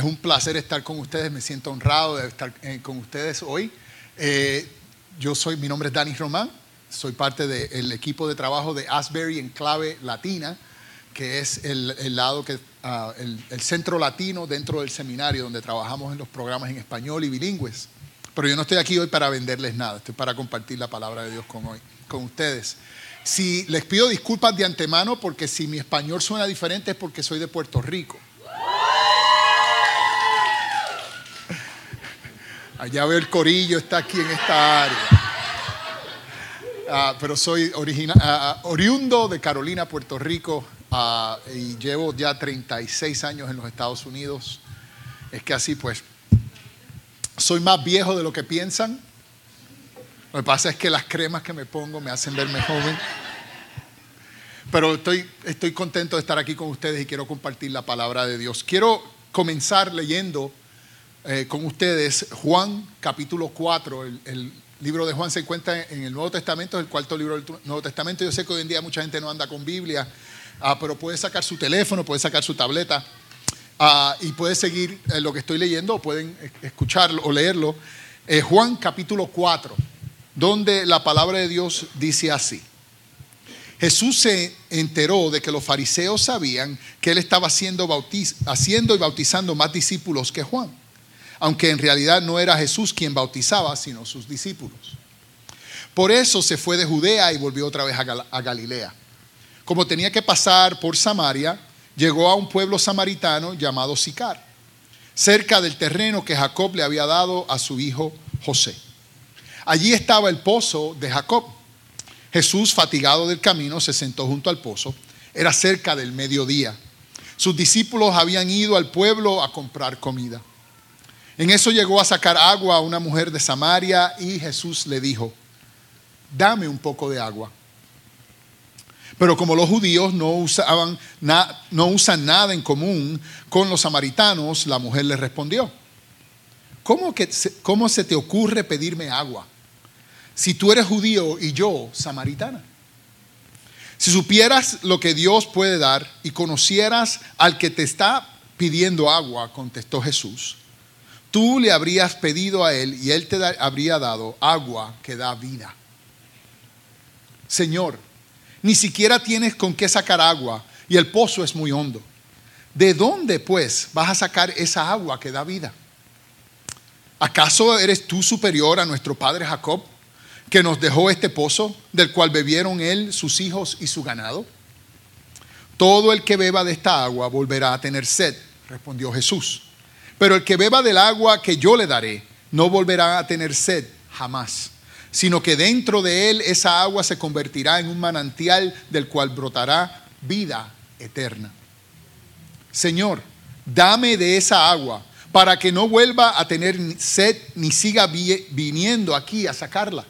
Es un placer estar con ustedes, me siento honrado de estar eh, con ustedes hoy. Eh, yo soy, mi nombre es Dani Román, soy parte del equipo de trabajo de Asbury en clave latina, que es el, lado que, ah, el, centro latino dentro del seminario donde trabajamos en los programas en español y bilingües. Pero yo no estoy aquí hoy para venderles nada, estoy para compartir la palabra de Dios con, hoy, con ustedes. Si les pido disculpas de antemano porque si mi español suena diferente es porque soy de Puerto Rico. Allá veo el corillo, está aquí en esta área. Ah, pero soy ah, ah, oriundo de Carolina, Puerto Rico, y llevo ya 36 años en los Estados Unidos. Es que así pues, soy más viejo de lo que piensan. Lo que pasa es que las cremas que me pongo me hacen verme joven. Pero estoy, estoy contento de estar aquí con ustedes y quiero compartir la palabra de Dios. Quiero comenzar leyendo eh, con ustedes Juan capítulo 4. El, libro de Juan se encuentra en el Nuevo Testamento, es el cuarto libro del Nuevo Testamento. Yo sé que hoy en día mucha gente no anda con Biblia, ah, pero puede sacar su teléfono, puede sacar su tableta ah, y puede seguir eh, lo que estoy leyendo o pueden escucharlo o leerlo. Eh, Juan capítulo 4, donde la palabra de Dios dice así. Jesús se enteró de que los fariseos sabían que él estaba haciendo, haciendo y bautizando más discípulos que Juan aunque en realidad no era Jesús quien bautizaba, sino sus discípulos. Por eso se fue de Judea y volvió otra vez a, Galilea. Como tenía que pasar por Samaria, llegó a un pueblo samaritano llamado Sicar, cerca del terreno que Jacob le había dado a su hijo José. Allí estaba el pozo de Jacob. Jesús, fatigado del camino, se sentó junto al pozo. Era cerca del mediodía. Sus discípulos habían ido al pueblo a comprar comida. En eso llegó a sacar agua a una mujer de Samaria y Jesús le dijo, dame un poco de agua. Pero como los judíos no, usaban no usan nada en común con los samaritanos, la mujer le respondió, ¿Cómo, que, ¿cómo se te ocurre pedirme agua si tú eres judío y yo samaritana? Si supieras lo que Dios puede dar y conocieras al que te está pidiendo agua, contestó Jesús, tú le habrías pedido a Él y Él te habría dado agua que da vida. Señor, ni siquiera tienes con qué sacar agua y el pozo es muy hondo. ¿De dónde pues vas a sacar esa agua que da vida? ¿Acaso eres tú superior a nuestro padre Jacob, que nos dejó este pozo, del cual bebieron él, sus hijos y su ganado? Todo el que beba de esta agua volverá a tener sed, respondió Jesús. Pero el que beba del agua que yo le daré, no volverá a tener sed jamás, sino que dentro de él esa agua se convertirá en un manantial del cual brotará vida eterna. Señor, dame de esa agua para que no vuelva a tener sed ni siga viniendo aquí a sacarla.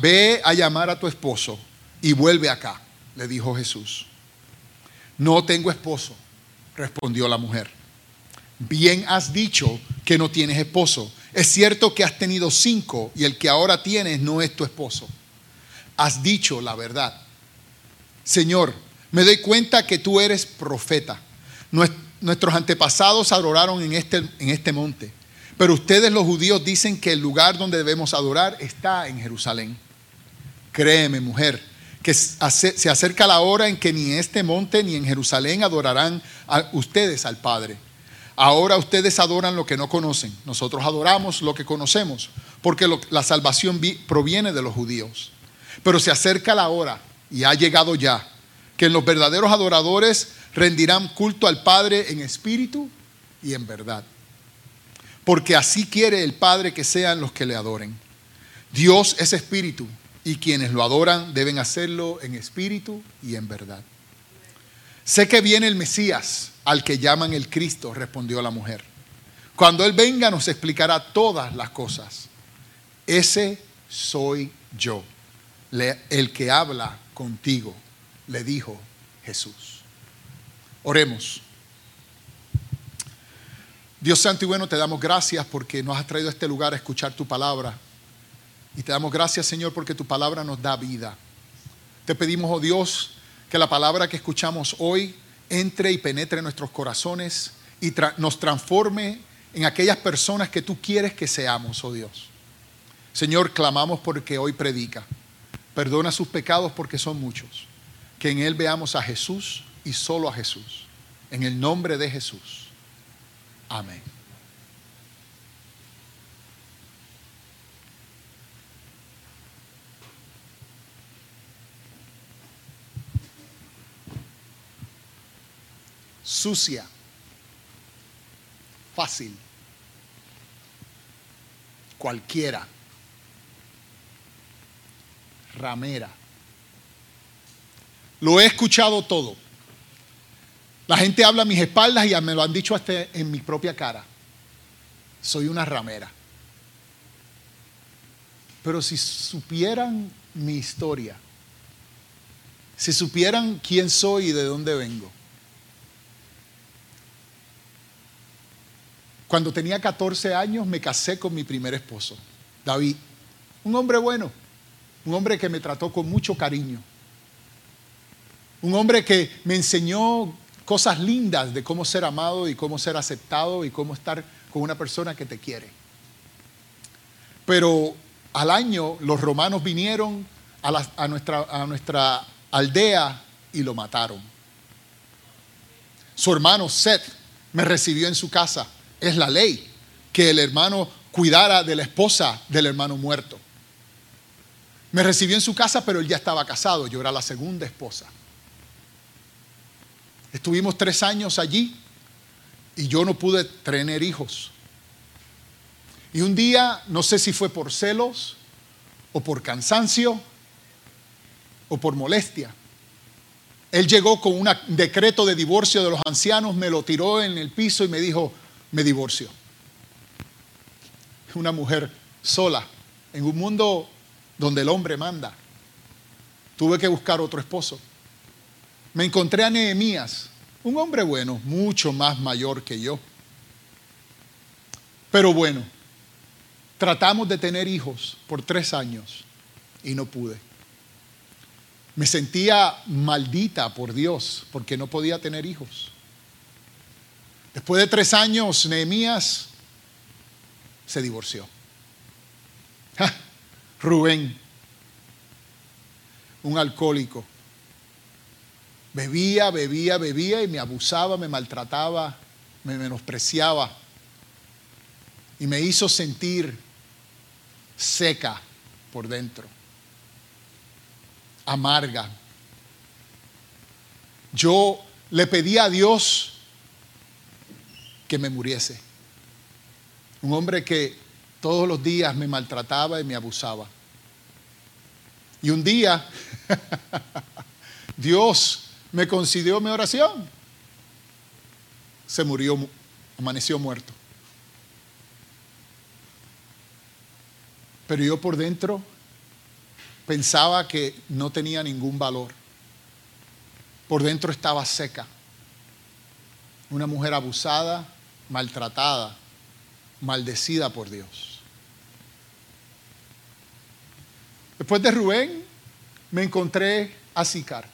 Ve a llamar a tu esposo y vuelve acá, le dijo Jesús. No tengo esposo, respondió la mujer bien has dicho que no tienes esposo. Es cierto que has tenido cinco y el que ahora tienes no es tu esposo. Has dicho la verdad. Señor, me doy cuenta que tú eres profeta. Nuestros antepasados adoraron en este, en este monte, pero ustedes los judíos dicen que el lugar donde debemos adorar está en Jerusalén. Créeme, mujer, que se acerca la hora en que ni en este monte ni en Jerusalén adorarán ustedes al Padre. Ahora ustedes adoran lo que no conocen. Nosotros adoramos lo que conocemos, porque la salvación proviene de los judíos. Pero se acerca la hora, y ha llegado ya, que los verdaderos adoradores rendirán culto al Padre en espíritu y en verdad. Porque así quiere el Padre que sean los que le adoren. Dios es espíritu, y quienes lo adoran deben hacerlo en espíritu y en verdad. Sé que viene el Mesías, al que llaman el Cristo, respondió la mujer. Cuando Él venga nos explicará todas las cosas. Ese soy yo, el que habla contigo, le dijo Jesús. Oremos. Dios Santo y bueno, te damos gracias porque nos has traído a este lugar a escuchar tu palabra. Y te damos gracias, Señor, porque tu palabra nos da vida. Te pedimos, oh Dios, que la palabra que escuchamos hoy entre y penetre en nuestros corazones y nos transforme en aquellas personas que tú quieres que seamos, oh Dios. Señor, clamamos porque hoy predica. Perdona sus pecados porque son muchos. Que en Él veamos a Jesús y solo a Jesús. En el nombre de Jesús. Amén. Sucia. Fácil. Cualquiera. Ramera. Lo he escuchado todo. La gente habla a mis espaldas y me lo han dicho hasta en mi propia cara. Soy una ramera. Pero si supieran mi historia, si supieran quién soy y de dónde vengo. Cuando tenía 14 años me casé con mi primer esposo, David. Un hombre bueno, un hombre que me trató con mucho cariño. Un hombre que me enseñó cosas lindas de cómo ser amado y cómo ser aceptado y cómo estar con una persona que te quiere. Pero al año los romanos vinieron a, nuestra, a nuestra aldea y lo mataron. Su hermano Seth me recibió en su casa. Es la ley que el hermano cuidara de la esposa del hermano muerto. Me recibió en su casa, pero él ya estaba casado. Yo era la segunda esposa. Estuvimos tres años allí y yo no pude tener hijos. Y un día, no sé si fue por celos o por cansancio o por molestia, él llegó con un decreto de divorcio de los ancianos, me lo tiró en el piso y me dijo, me divorcio. Una mujer sola, en un mundo donde el hombre manda. Tuve que buscar otro esposo me encontré a Nehemías, un hombre bueno, mucho más mayor que yo. Pero bueno, tratamos de tener hijos por tres años y no pude. Me sentía maldita por Dios porque no podía tener hijos. Después de tres años, Nehemías se divorció. Rubén, un alcohólico, Bebía, bebía, bebía y me abusaba, me maltrataba, me menospreciaba y me hizo sentir seca por dentro, amarga. Yo le pedí a Dios que me muriese. Un hombre que todos los días me maltrataba y me abusaba. Y un día Dios me concedió mi oración. Se murió, amaneció muerto. Pero yo por dentro pensaba que no tenía ningún valor. Por dentro estaba seca. Una mujer abusada, maltratada, maldecida por Dios. Después de Rubén, me encontré a Sicar.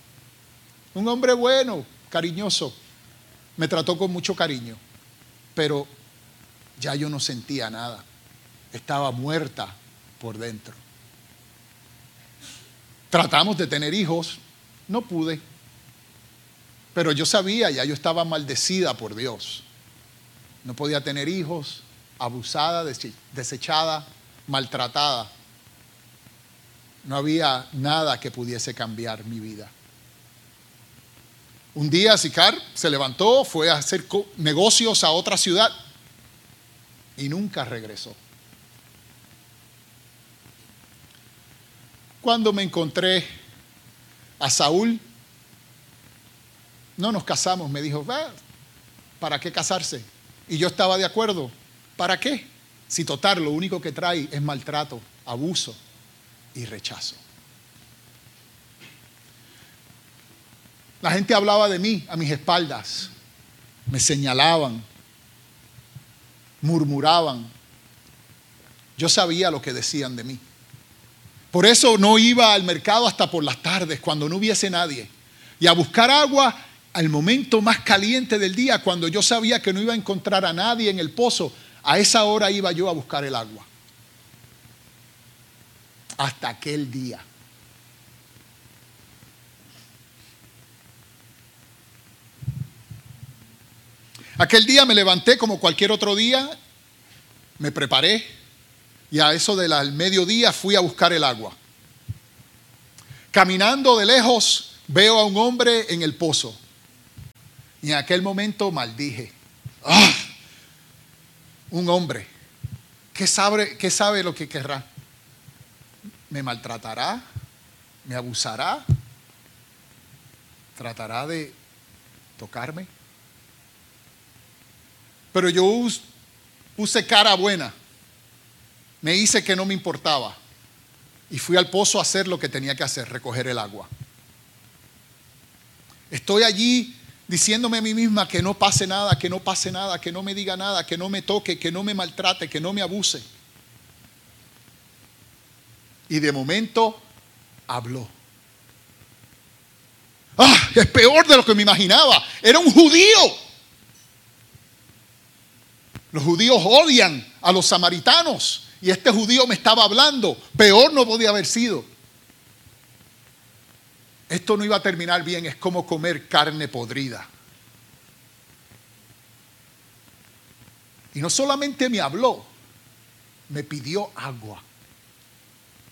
Un hombre bueno, cariñoso. Me trató con mucho cariño, pero ya yo no sentía nada. Estaba muerta por dentro. Tratamos de tener hijos, no pude. Pero yo sabía, ya yo estaba maldecida por Dios. No podía tener hijos, abusada, desechada, maltratada. No había nada que pudiese cambiar mi vida. Un día Sicar se levantó, fue a hacer negocios a otra ciudad y nunca regresó. Cuando me encontré a Saúl, no nos casamos, me dijo, ¿para qué casarse? Y yo estaba de acuerdo, ¿para qué? Si total, lo único que trae es maltrato, abuso y rechazo. La gente hablaba de mí a mis espaldas, me señalaban, murmuraban. Yo sabía lo que decían de mí. Por eso no iba al mercado hasta por las tardes, cuando no hubiese nadie. Y a buscar agua al momento más caliente del día, cuando yo sabía que no iba a encontrar a nadie en el pozo, a esa hora iba yo a buscar el agua. Hasta aquel día. Aquel día me levanté como cualquier otro día, me preparé y a eso del mediodía fui a buscar el agua. Caminando de lejos veo a un hombre en el pozo en aquel momento maldije. ¡Ah! Un hombre, ¿qué sabe, ¿qué sabe lo que querrá? ¿Me maltratará? ¿Me abusará? ¿Tratará de tocarme? Pero yo puse cara buena. Me hice que no me importaba. Y fui al pozo a hacer lo que tenía que hacer, recoger el agua. Estoy allí diciéndome a mí misma que no pase nada, que no pase nada, que no me diga nada, que no me toque, que no me maltrate, que no me abuse. Y de momento habló. ¡Ah! Es peor de lo que me imaginaba. Era un judío. Los judíos odian a los samaritanos y este judío me estaba hablando. Peor no podía haber sido. Esto no iba a terminar bien, es como comer carne podrida. Y no solamente me habló, me pidió agua.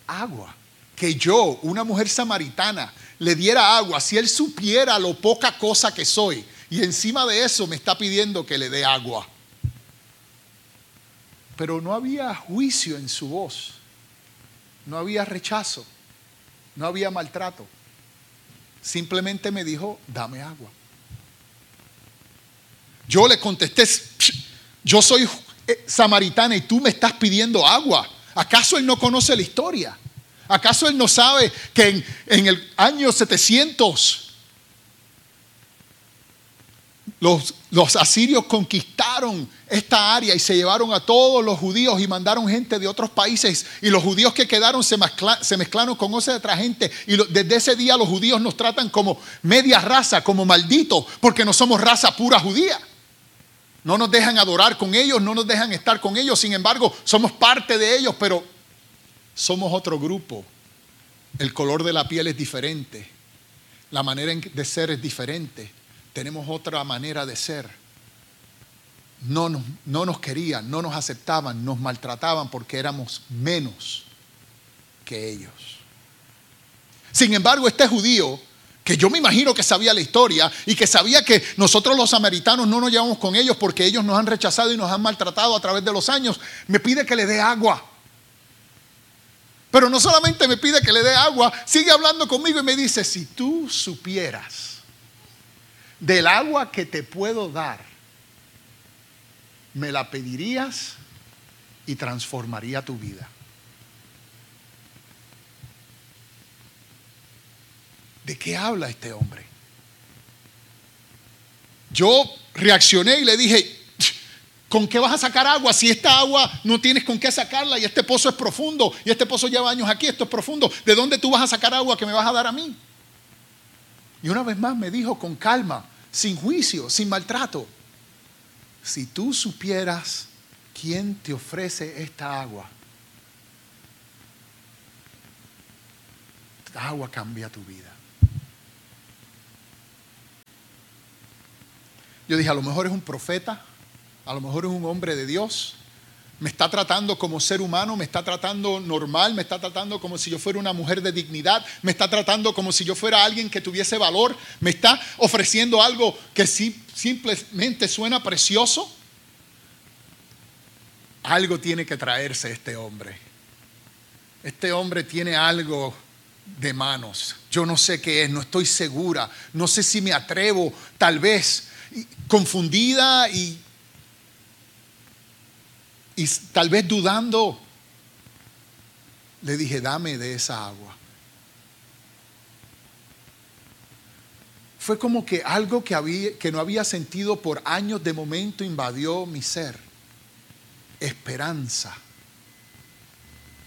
Agua. Que yo, una mujer samaritana, le diera agua. Si él supiera lo poca cosa que soy. Y encima de eso me está pidiendo que le dé agua pero no había juicio en su voz, no había rechazo, no había maltrato. Simplemente me dijo, dame agua. Yo le contesté, yo soy eh, samaritana y tú me estás pidiendo agua. ¿Acaso él no conoce la historia? ¿Acaso él no sabe que en, el año 700 los, asirios conquistaron esta área y se llevaron a todos los judíos y mandaron gente de otros países. Y los judíos que quedaron se, mezclaron con otra gente. Y desde ese día los judíos nos tratan como media raza, como malditos, porque no somos raza pura judía. No nos dejan adorar con ellos, no nos dejan estar con ellos. Sin embargo, somos parte de ellos, pero somos otro grupo. El color de la piel es diferente. La manera de ser es diferente tenemos otra manera de ser. No nos, no nos querían, no nos aceptaban, nos maltrataban porque éramos menos que ellos. Sin embargo, este judío, que yo me imagino que sabía la historia y que sabía que nosotros los samaritanos no nos llevamos con ellos porque ellos nos han rechazado y nos han maltratado a través de los años, me pide que le dé agua. Pero no solamente me pide que le dé agua, sigue hablando conmigo y me dice, si tú supieras del agua que te puedo dar, me la pedirías y transformaría tu vida. ¿De qué habla este hombre? Yo reaccioné y le dije, ¿con qué vas a sacar agua si esta agua no tienes con qué sacarla y este pozo es profundo y este pozo lleva años aquí, esto es profundo? ¿De dónde tú vas a sacar agua que me vas a dar a mí? Y una vez más me dijo con calma, sin juicio, sin maltrato, si tú supieras quién te ofrece esta agua, esta agua cambia tu vida. Yo dije, a lo mejor es un profeta, a lo mejor es un hombre de Dios, me está tratando como ser humano, me está tratando normal, me está tratando como si yo fuera una mujer de dignidad, me está tratando como si yo fuera alguien que tuviese valor, me está ofreciendo algo que simplemente suena precioso. Algo tiene que traerse este hombre. Este hombre tiene algo de manos. Yo no sé qué es, no estoy segura, no sé si me atrevo, tal vez confundida y y tal vez dudando, le dije, dame de esa agua. Fue como que algo que, había, que no había sentido por años de momento invadió mi ser. Esperanza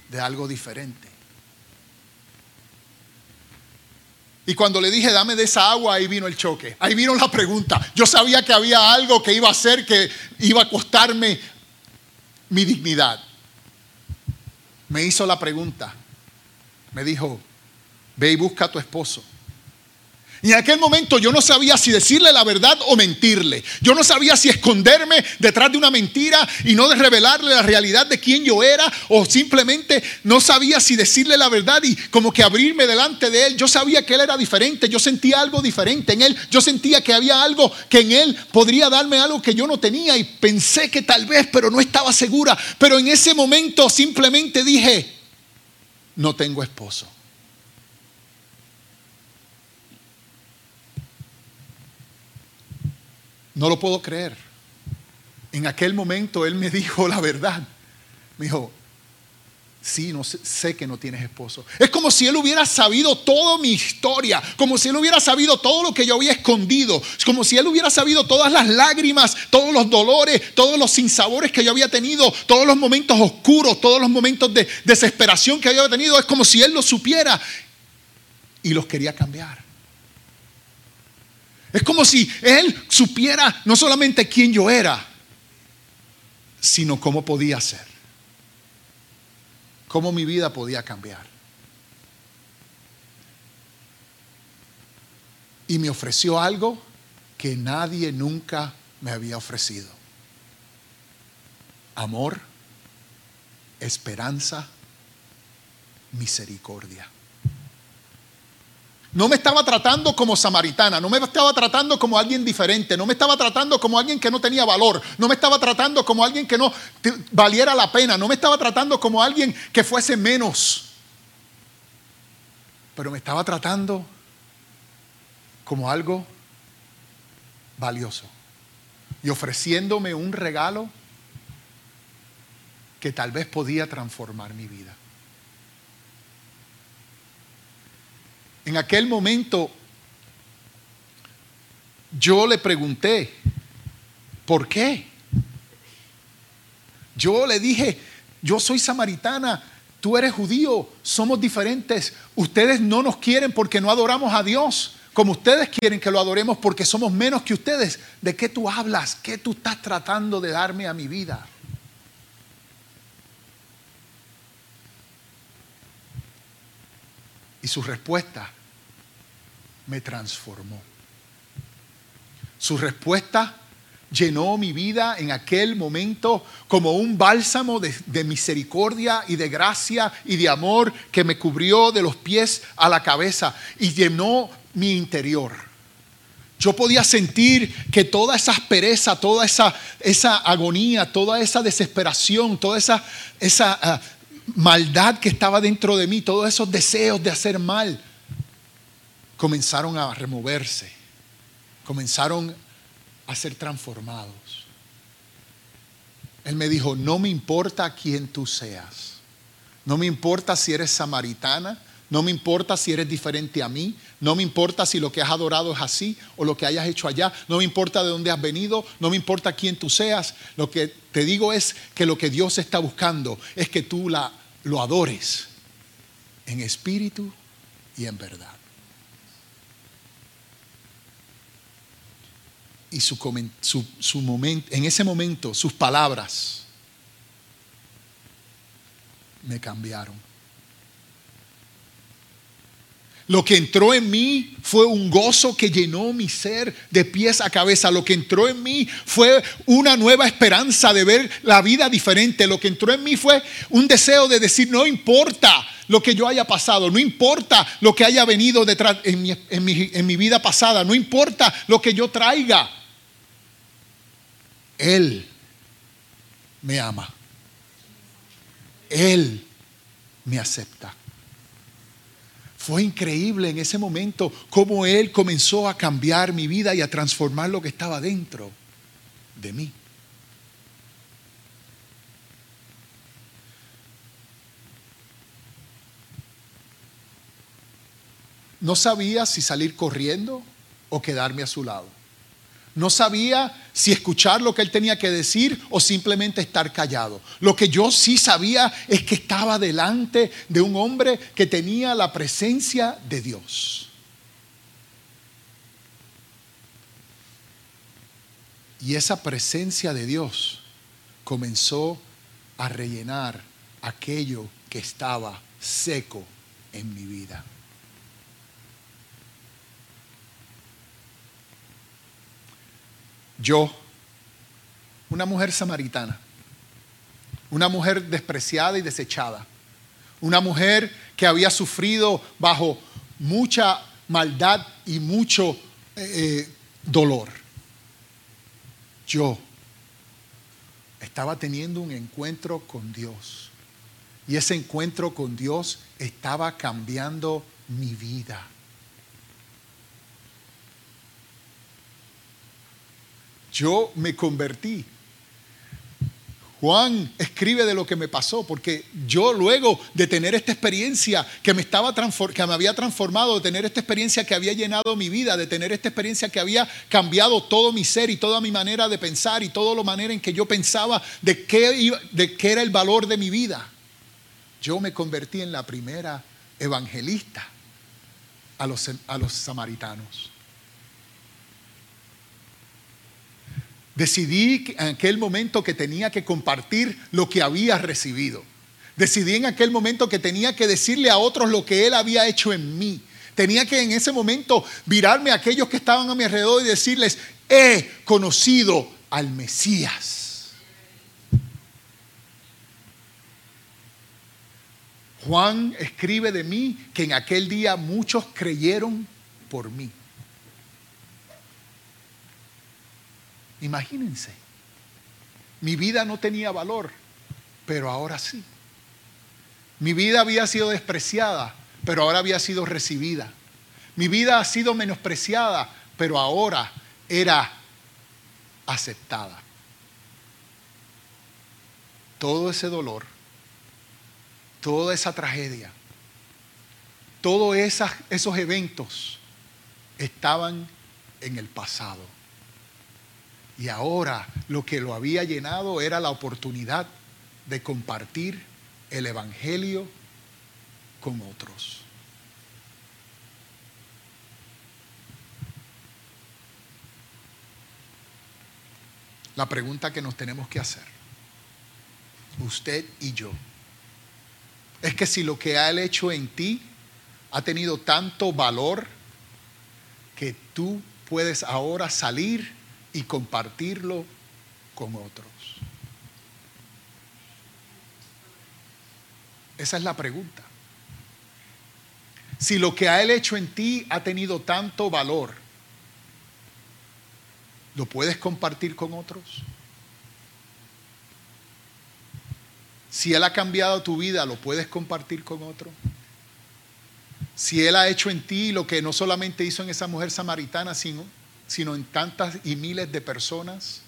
de algo diferente. Y cuando le dije, dame de esa agua, ahí vino el choque. Ahí vino la pregunta. Yo sabía que había algo que iba a hacer que iba a costarme mi dignidad. Me hizo la pregunta. Me dijo, ve y busca a tu esposo. Y en aquel momento yo no sabía si decirle la verdad o mentirle. Yo no sabía si esconderme detrás de una mentira y no revelarle la realidad de quién yo era o simplemente no sabía si decirle la verdad y como que abrirme delante de él. Yo sabía que él era diferente, yo sentía algo diferente en él. Yo sentía que había algo que en él podría darme algo que yo no tenía y pensé que tal vez, pero no estaba segura. Pero en ese momento simplemente dije, no tengo esposo. No lo puedo creer. En aquel momento él me dijo la verdad. Me dijo, sí, no sé, que no tienes esposo. Es como si él hubiera sabido toda mi historia, como si él hubiera sabido todo lo que yo había escondido, es como si él hubiera sabido todas las lágrimas, todos los dolores, todos los sinsabores que yo había tenido, todos los momentos oscuros, todos los momentos de desesperación que había tenido. Es como si él lo supiera y los quería cambiar. Es como si Él supiera no solamente quién yo era, sino cómo podía ser. Cómo mi vida podía cambiar. Y me ofreció algo que nadie nunca me había ofrecido. Amor, esperanza, misericordia. No me estaba tratando como samaritana, no me estaba tratando como alguien diferente, no me estaba tratando como alguien que no tenía valor, no me estaba tratando como alguien que no valiera la pena, no me estaba tratando como alguien que fuese menos, pero me estaba tratando como algo valioso y ofreciéndome un regalo que tal vez podía transformar mi vida. En aquel momento yo le pregunté, ¿por qué? Yo le dije, yo soy samaritana, tú eres judío, somos diferentes, ustedes no nos quieren porque no adoramos a Dios como ustedes quieren que lo adoremos porque somos menos que ustedes. ¿De qué tú hablas? ¿Qué tú estás tratando de darme a mi vida? Y su respuesta me transformó. Su respuesta llenó mi vida en aquel momento como un bálsamo de, misericordia y de gracia y de amor que me cubrió de los pies a la cabeza y llenó mi interior. Yo podía sentir que toda esa aspereza, toda esa, esa agonía, toda esa desesperación, toda esa, esa ah, maldad que estaba dentro de mí, todos esos deseos de hacer mal, comenzaron a removerse, comenzaron a ser transformados. Él me dijo, no me importa quién tú seas, no me importa si eres samaritana, no me importa si eres diferente a mí, no me importa si lo que has adorado es así o lo que hayas hecho allá, no me importa de dónde has venido, no me importa quién tú seas, lo que te digo es que lo que Dios está buscando es que tú lo adores en espíritu y en verdad. y su, en ese momento sus palabras me cambiaron. Lo que entró en mí fue un gozo que llenó mi ser de pies a cabeza. Lo que entró en mí fue una nueva esperanza de ver la vida diferente. Lo que entró en mí fue un deseo de decir, no importa lo que yo haya pasado, no importa lo que haya venido detrás en mi, en mi vida pasada, no importa lo que yo traiga. Él me ama. Él me acepta. Fue increíble en ese momento cómo Él comenzó a cambiar mi vida y a transformar lo que estaba dentro de mí. No sabía si salir corriendo o quedarme a su lado. No sabía si escuchar lo que él tenía que decir o simplemente estar callado. Lo que yo sí sabía es que estaba delante de un hombre que tenía la presencia de Dios. Y esa presencia de Dios comenzó a rellenar aquello que estaba seco en mi vida. Yo, una mujer samaritana, una mujer despreciada y desechada, una mujer que había sufrido bajo mucha maldad y mucho eh, eh, dolor. Yo estaba teniendo un encuentro con Dios y ese encuentro con Dios estaba cambiando mi vida. Yo me convertí Juan escribe de lo que me pasó, porque yo luego de tener esta experiencia que me, estaba que me había transformado, de tener esta experiencia que había llenado mi vida, de tener esta experiencia que había cambiado todo mi ser y toda mi manera de pensar y toda la manera en que yo pensaba de qué, de qué era el valor de mi vida, yo me convertí en la primera evangelista a los, a los samaritanos. Decidí en aquel momento que tenía que compartir lo que había recibido. Decidí en aquel momento que tenía que decirle a otros lo que Él había hecho en mí. Tenía que en ese momento virarme a aquellos que estaban a mi alrededor y decirles, he conocido al Mesías. Juan escribe de mí que en aquel día muchos creyeron por mí. Imagínense, mi vida no tenía valor, pero ahora sí. Mi vida había sido despreciada, pero ahora había sido recibida. Mi vida ha sido menospreciada, pero ahora era aceptada. Todo ese dolor, toda esa tragedia, todos esos eventos estaban en el pasado. Y ahora lo que lo había llenado era la oportunidad de compartir el Evangelio con otros. La pregunta que nos tenemos que hacer, usted y yo, es que si lo que ha hecho en ti ha tenido tanto valor que tú puedes ahora salir y compartirlo con otros. Esa es la pregunta. Si lo que ha Él hecho en ti ha tenido tanto valor, ¿lo puedes compartir con otros? Si Él ha cambiado tu vida, ¿lo puedes compartir con otro? Si Él ha hecho en ti lo que no solamente hizo en esa mujer samaritana, sino sino en tantas y miles de personas,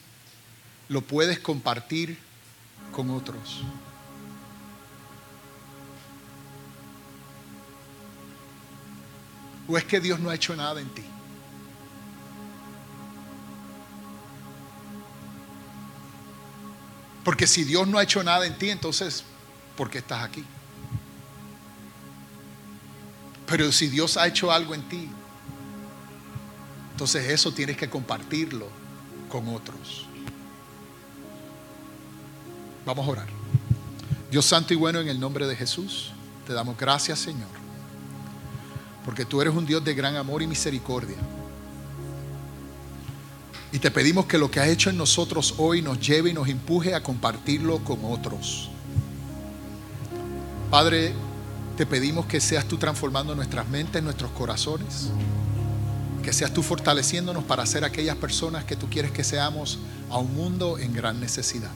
lo puedes compartir con otros. ¿O es que Dios no ha hecho nada en ti? Porque si Dios no ha hecho nada en ti, entonces, ¿por qué estás aquí? Pero si Dios ha hecho algo en ti, entonces eso tienes que compartirlo con otros. Vamos a orar. Dios santo y bueno, en el nombre de Jesús, te damos gracias Señor, porque tú eres un Dios de gran amor y misericordia. Y te pedimos que lo que has hecho en nosotros hoy nos lleve y nos empuje a compartirlo con otros. Padre, te pedimos que seas tú transformando nuestras mentes, nuestros corazones que seas tú fortaleciéndonos para ser aquellas personas que tú quieres que seamos a un mundo en gran necesidad.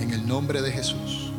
En el nombre de Jesús.